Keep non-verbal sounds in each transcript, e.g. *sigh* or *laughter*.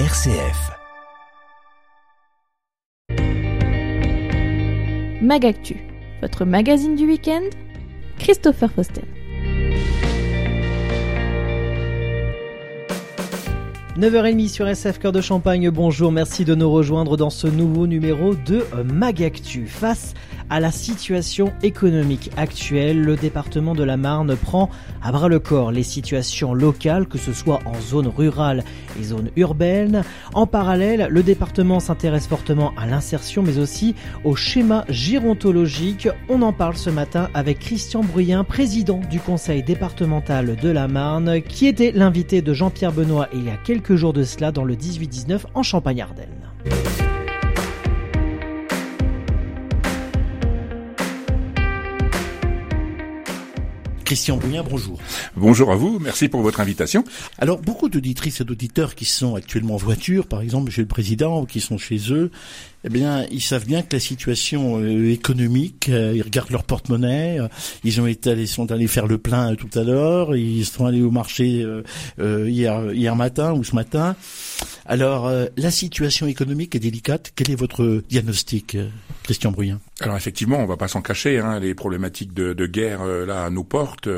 RCF. Magactu, votre magazine du week-end, Christopher Faustin. 9h30 sur SF Cœur de Champagne, bonjour, merci de nous rejoindre dans ce nouveau numéro de Magactu. Face à la situation économique actuelle, le département de la Marne prend à bras le corps les situations locales, que ce soit en zone rurale et zone urbaine. En parallèle, le département s'intéresse fortement à l'insertion, mais aussi au schéma gérontologique. On en parle ce matin avec Christian Bruyien, président du conseil départemental de la Marne, qui était l'invité de Jean-Pierre Benoît il y a quelques quelques jours de cela dans le 18-19 en Champagne-Ardenne. Christian Brouillard, bonjour. Bonjour à vous, merci pour votre invitation. Alors, beaucoup d'auditrices et d'auditeurs qui sont actuellement en voiture, par exemple, Monsieur le Président, ou qui sont chez eux, eh bien, ils savent bien que la situation euh, économique, euh, ils regardent leur porte-monnaie, euh, ils ont été allés, sont allés faire le plein tout à l'heure, ils sont allés au marché hier, hier matin ou ce matin. Alors, la situation économique est délicate. Quel est votre diagnostic, Christian Bruyant? Alors, effectivement, on va pas s'en cacher. Hein, les problématiques de, guerre là nous portent,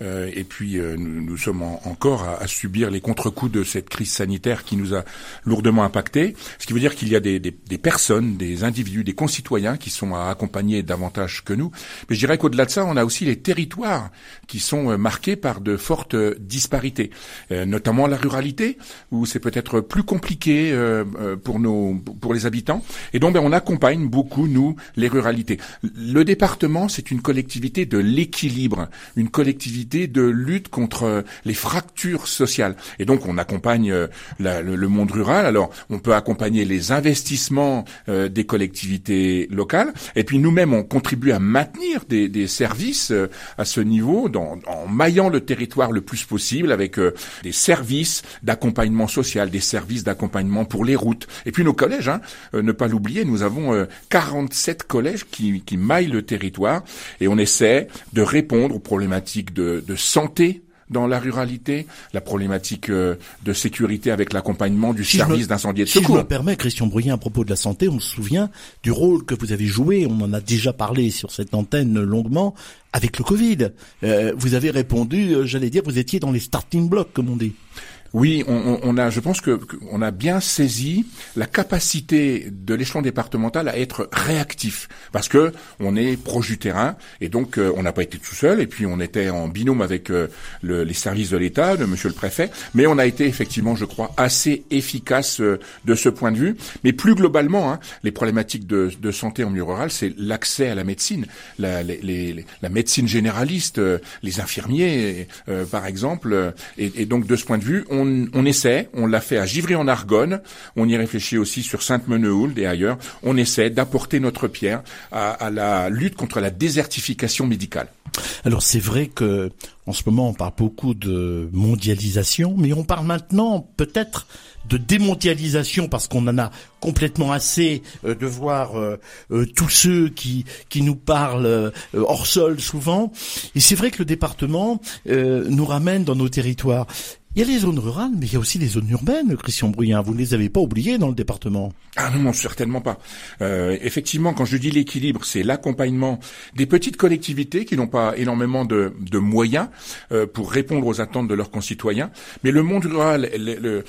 et puis nous, sommes encore à, à, subir les contre-coups de cette crise sanitaire qui nous a lourdement impactés. Ce qui veut dire qu'il y a des, des, des personnes, des individus, des concitoyens qui sont à accompagner davantage que nous. Mais je dirais qu'au-delà de ça, on a aussi les territoires qui sont euh, marqués par de fortes euh, disparités, euh, notamment la ruralité, où c'est peut-être plus compliqué pour nos, pour les habitants. Et donc, ben, on accompagne beaucoup nous les ruralités. Le département, c'est une collectivité de l'équilibre, une collectivité de lutte contre les fractures sociales. Et donc, on accompagne le, le monde rural. Alors, on peut accompagner les investissements euh, des collectivités locales. Et puis nous-mêmes, on contribue à maintenir des, des services euh, à ce niveau, dans, en maillant le territoire le plus possible avec euh, des services d'accompagnement social, des services d'accompagnement pour les routes. Et puis nos collèges, hein, ne pas l'oublier, nous avons 47 collèges qui, qui maillent le territoire et on essaie de répondre aux problématiques de, de santé dans la ruralité, la problématique euh, de sécurité avec l'accompagnement du service d'incendie et de secours. Si je me permets, Christian Bruyant, à propos de la santé, on se souvient du rôle que vous avez joué, on en a déjà parlé sur cette antenne longuement, avec le Covid. Euh, vous avez répondu, euh, j'allais dire, vous étiez dans les starting blocks, comme on dit. Oui, on, on, a, je pense que on a bien saisi la capacité de l'échelon départemental à être réactif, parce que on est proche du terrain et donc euh, on n'a pas été tout seul. Et puis on était en binôme avec euh, le, les services de l'État, de Monsieur le Préfet, mais on a été effectivement, je crois, assez efficace euh, de ce point de vue. Mais plus globalement, hein, les problématiques de, de, santé en milieu rural, c'est l'accès à la médecine, la, les, les, la médecine généraliste, les infirmiers, par exemple. Et, donc de ce point de vue, on, essaie, on l'a fait à Givry-en-Argonne, on y réfléchit aussi sur Sainte-Menehould et ailleurs, on essaie d'apporter notre pierre à, la lutte contre la désertification médicale. Alors c'est vrai que en ce moment on parle beaucoup de mondialisation, mais on parle maintenant peut-être de démondialisation parce qu'on en a complètement assez euh, de voir euh, euh, tous ceux qui qui nous parlent hors sol souvent. Et c'est vrai que le département nous ramène dans nos territoires. Il y a les zones rurales, mais il y a aussi les zones urbaines, Christian Bruyant. Vous ne les avez pas oubliées dans le département Ah non, certainement pas. Euh, effectivement, quand je dis l'équilibre, c'est l'accompagnement des petites collectivités qui n'ont pas énormément de, moyens euh, pour répondre aux attentes de leurs concitoyens. Mais le monde rural, euh,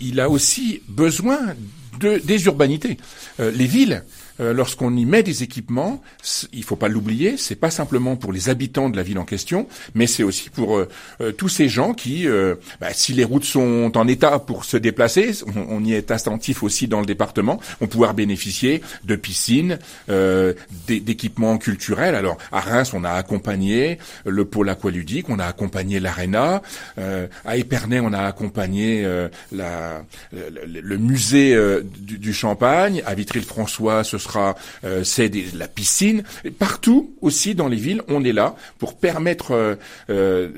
il, a aussi besoin de, des urbanités. Les villes euh, lorsqu'on y met des équipements, il faut pas l'oublier, c'est pas simplement pour les habitants de la ville en question, mais c'est aussi pour euh, euh, tous ces gens qui, bah, si les routes sont en état pour se déplacer, on, y est attentif aussi dans le département, on pouvoir bénéficier de piscines, d'équipements culturels. Alors à Reims, on a accompagné le pôle aqualudique, on a accompagné l'aréna, à Épernay, on a accompagné la, le, le, musée du, du, Champagne, à Vitry-le-François, ce euh, c'est la piscine. partout aussi dans les villes, on est là pour permettre euh, euh,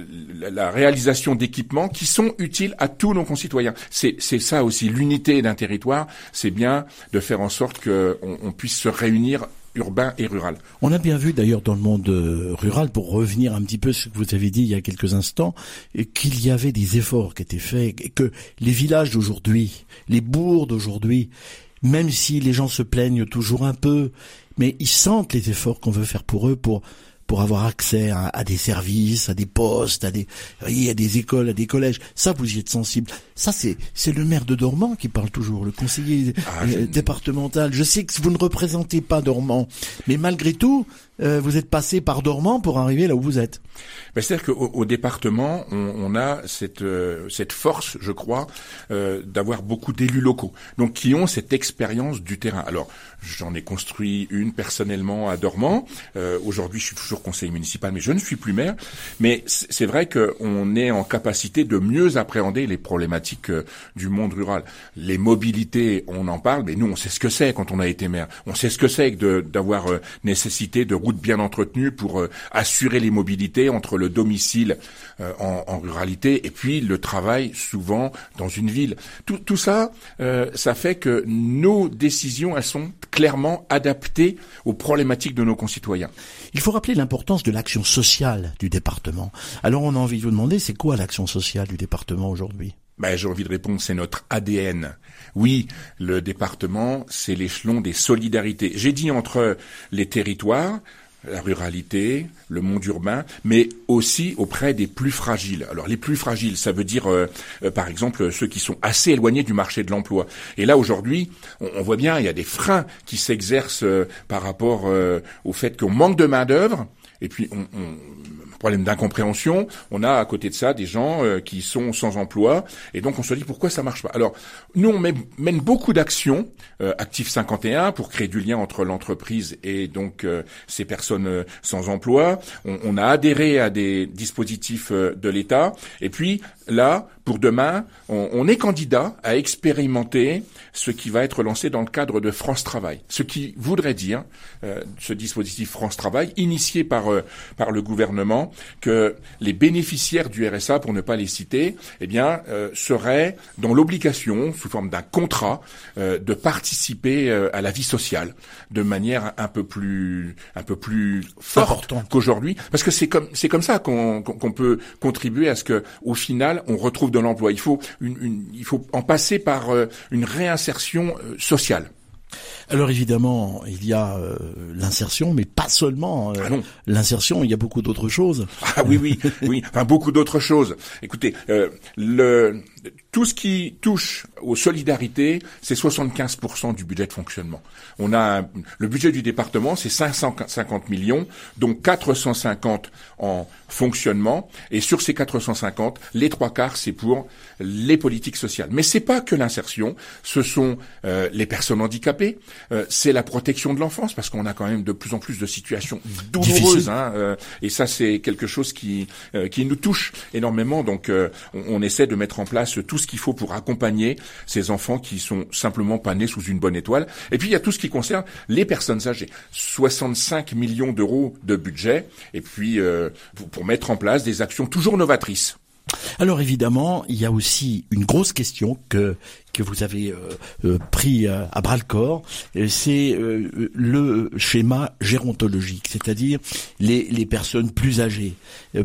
la réalisation d'équipements qui sont utiles à tous nos concitoyens. C'est ça aussi l'unité d'un territoire. C'est bien de faire en sorte qu'on on puisse se réunir urbain et rural. On a bien vu d'ailleurs dans le monde rural, pour revenir un petit peu sur ce que vous avez dit il y a quelques instants, qu'il y avait des efforts qui étaient faits, et que les villages d'aujourd'hui, les bourgs d'aujourd'hui, même si les gens se plaignent toujours un peu, mais ils sentent les efforts qu'on veut faire pour eux pour pour avoir accès à, des services, à des postes, à des, à des écoles, à des collèges. Ça, vous y êtes sensible. Ça, c'est, c'est le maire de Dormant qui parle toujours, le conseiller ah, euh, départemental. Je sais que vous ne représentez pas Dormant, mais malgré tout, euh, vous êtes passé par Dormant pour arriver là où vous êtes. Ben, C'est-à-dire qu'au au département, on, on a cette, euh, cette force, je crois, euh, d'avoir beaucoup d'élus locaux, donc qui ont cette expérience du terrain. Alors, j'en ai construit une personnellement à Dormant. Aujourd'hui, je suis toujours conseiller municipal, mais je ne suis plus maire. Mais c'est vrai qu'on est en capacité de mieux appréhender les problématiques du monde rural. Les mobilités, on en parle, mais nous, on sait ce que c'est quand on a été maire. On sait ce que c'est d'avoir nécessité de bien entretenues pour euh, assurer les mobilités entre le domicile euh, en, ruralité et puis le travail souvent dans une ville. Tout, ça, euh, ça fait que nos décisions, elles sont clairement adaptées aux problématiques de nos concitoyens. Il faut rappeler l'importance de l'action sociale du département. Alors on a envie de vous demander, c'est quoi l'action sociale du département aujourd'hui? Ben, j'ai envie de répondre, c'est notre ADN. Oui, le département, c'est l'échelon des solidarités. J'ai dit entre les territoires, la ruralité, le monde urbain, mais aussi auprès des plus fragiles. Alors les plus fragiles, ça veut dire euh, euh, par exemple ceux qui sont assez éloignés du marché de l'emploi. Et là aujourd'hui, on, voit bien, il y a des freins qui s'exercent euh, par rapport au fait qu'on manque de main d'œuvre. Et puis on, on problème d'incompréhension. On a à côté de ça des gens euh, qui sont sans emploi et donc on se dit pourquoi ça marche pas? Alors nous on mène beaucoup d'actions euh, Actif 51 pour créer du lien entre l'entreprise et donc euh, ces personnes euh, sans emploi. On, on, a adhéré à des dispositifs de l'État et puis là pour demain on, on est candidat à expérimenter ce qui va être lancé dans le cadre de France Travail. Ce qui voudrait dire ce dispositif France Travail initié par par le gouvernement que les bénéficiaires du RSA, pour ne pas les citer, eh bien, euh, seraient dans l'obligation, sous forme d'un contrat, euh, de participer euh, à la vie sociale de manière un peu plus, un peu plus forte qu'aujourd'hui, parce que c'est comme, c'est comme ça qu'on, qu'on peut contribuer à ce que, au final, on retrouve de l'emploi. Il faut une, il faut en passer par une réinsertion sociale. Alors évidemment, il y a euh, l'insertion, mais pas seulement euh, ah l'insertion, il y a beaucoup d'autres choses. Ah oui, oui, oui, enfin beaucoup d'autres choses. Écoutez, euh, le tout ce qui touche aux solidarités, c'est 75% du budget de fonctionnement. On a le budget du département, c'est 550 millions, donc 450 en fonctionnement, et sur ces 450, les trois quarts, c'est pour les politiques sociales. Mais c'est pas que l'insertion, ce sont euh, les personnes handicapées, euh, c'est la protection de l'enfance, parce qu'on a quand même de plus en plus de situations douloureuses, hein, euh, et ça c'est quelque chose qui qui nous touche énormément. Donc on, on essaie de mettre en place tout ce qu'il faut pour accompagner ces enfants qui sont simplement pas nés sous une bonne étoile. Et puis il y a tout ce qui concerne les personnes âgées. 65 millions d'euros de budget, et puis euh, pour mettre en place des actions toujours novatrices. Alors évidemment, il y a aussi une grosse question que que vous avez euh, euh, pris euh, à bras le corps, c'est le schéma gérontologique, c'est-à-dire les, personnes plus âgées,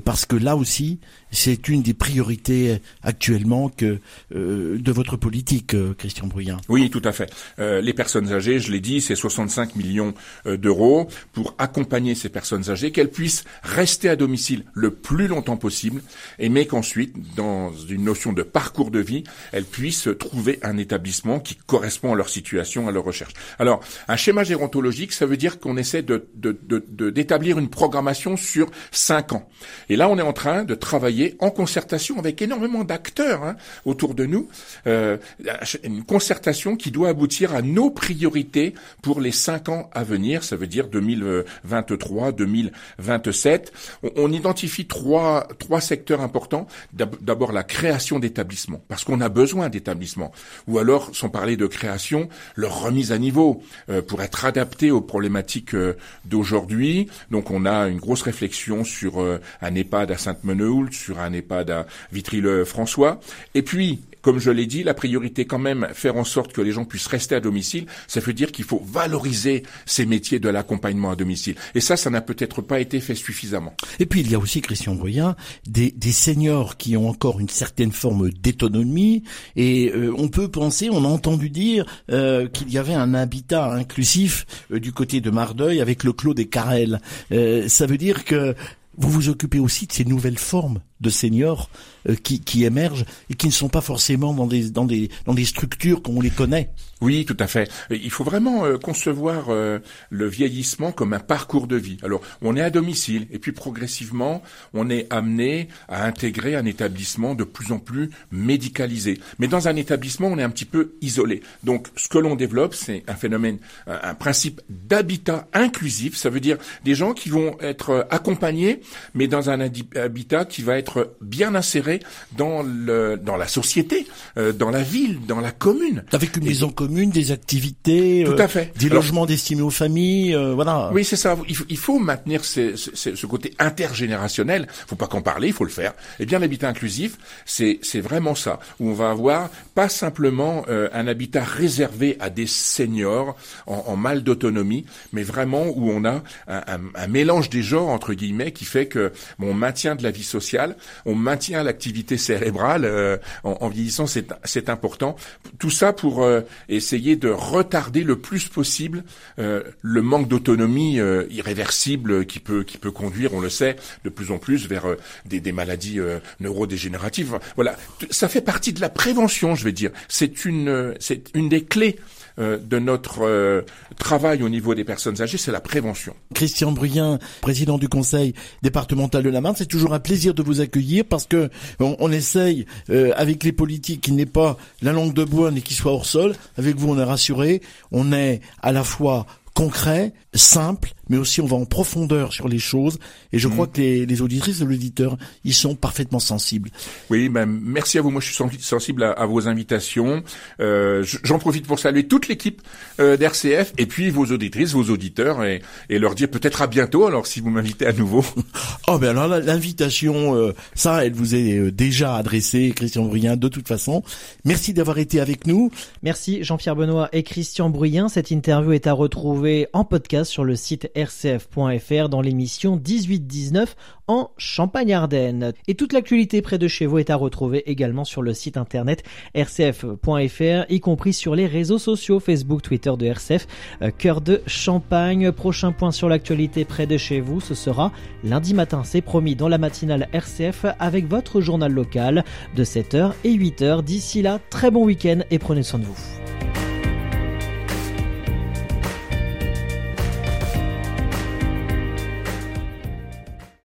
parce que là aussi, c'est une des priorités actuellement que de votre politique, Christian Bruyant. Oui, tout à fait. les personnes âgées, je l'ai dit, c'est 65 millions d'euros pour accompagner ces personnes âgées, qu'elles puissent rester à domicile le plus longtemps possible, et mais qu'ensuite, dans une notion de parcours de vie, elles puissent trouver un établissement qui correspond à leur situation, à leur recherche. Alors, un schéma gérontologique, ça veut dire qu'on essaie de, d'établir une programmation sur cinq ans. Et là, on est en train de travailler en concertation avec énormément d'acteurs hein, autour de nous, euh, une concertation qui doit aboutir à nos priorités pour les cinq ans à venir. Ça veut dire 2023, 2027. On, on identifie trois trois secteurs importants. D'abord la création d'établissements, parce qu'on a besoin d'établissements ou alors, sans parler de création, leur remise à niveau euh, pour être adapté aux problématiques euh, d'aujourd'hui. Donc, on a une grosse réflexion sur un EHPAD à Sainte-Menehould, sur un EHPAD à Vitry-le-François, et puis comme je l'ai dit, la priorité quand même, faire en sorte que les gens puissent rester à domicile, ça veut dire qu'il faut valoriser ces métiers de l'accompagnement à domicile. Et ça, ça n'a peut-être pas été fait suffisamment. Et puis il y a aussi, Christian Bruyat, des, des seniors qui ont encore une certaine forme d'autonomie. Et euh, on peut penser, on a entendu dire euh, qu'il y avait un habitat inclusif euh, du côté de Mardeuil avec le Clos des Carrels. ça veut dire que vous vous occupez aussi de ces nouvelles formes de seniors euh, qui, qui, émergent et qui ne sont pas forcément dans des, dans des, dans des structures comme on les connaît. Oui, tout à fait. Il faut vraiment euh, concevoir euh, le vieillissement comme un parcours de vie. Alors, on est à domicile et puis progressivement, on est amené à intégrer un établissement de plus en plus médicalisé. Mais dans un établissement, on est un petit peu isolé. Donc, ce que l'on développe, c'est un phénomène, un, principe d'habitat inclusif. Ça veut dire des gens qui vont être accompagnés, mais dans un habitat qui va être bien inséré dans le dans la société, euh, dans la ville, dans la commune. Avec une maison commune, des activités, tout à fait. des logements destinés aux familles, euh, voilà. Oui, c'est ça. Il faut, il faut maintenir ce, ce, ce, côté intergénérationnel. Faut pas qu'en parler, il faut le faire. Eh bien, l'habitat inclusif, c'est c'est vraiment ça, où on va avoir pas simplement euh, un habitat réservé à des seniors en, en mal d'autonomie, mais vraiment où on a un, un, un, mélange des genres entre guillemets qui fait que bon, on maintient de la vie sociale, on maintient l'activité cérébrale euh, en, vieillissant, c'est important. Tout ça pour euh, essayer de retarder le plus possible euh, le manque d'autonomie irréversible qui peut qui peut conduire, on le sait, de plus en plus vers des, des, maladies neurodégénératives. Voilà, ça fait partie de la prévention, je vais dire. C'est une c'est une des clés euh, de notre euh, travail au niveau des personnes âgées, c'est la prévention. Christian Bruyien, président du conseil départemental de la Marne, c'est toujours un plaisir de vous accueillir parce que on, essaye euh, avec les politiques qui n'est pas la langue de bois mais qui soit hors sol. Avec vous, on est rassuré. On est à la fois concret, simple, mais aussi on va en profondeur sur les choses. Et je mm. crois que les, les auditrices et l'auditeur, ils sont parfaitement sensibles. Oui, ben, merci à vous. Moi, je suis sensible à, vos invitations. Euh, J'en profite pour saluer toute l'équipe euh, d'RCF et puis vos auditrices, vos auditeurs et, et leur dire peut-être à bientôt. Alors, si vous m'invitez à nouveau. *laughs* oh ben alors l'invitation, euh, ça, elle vous est euh, déjà adressée, Christian Bruyien, de toute façon. Merci d'avoir été avec nous. Merci Jean-Pierre Benoît et Christian Bruyien. Cette interview est à retrouver en podcast sur le site rcf.fr dans l'émission 18-19 en Champagne-Ardenne. Et toute l'actualité près de chez vous est à retrouver également sur le site internet rcf.fr, y compris sur les réseaux sociaux Facebook, Twitter de RCF, euh, Cœur de Champagne. Prochain point sur l'actualité près de chez vous, ce sera lundi matin, c'est promis, dans la matinale RCF avec votre journal local de 7h et 8h. D'ici là, très bon week-end et prenez soin de vous.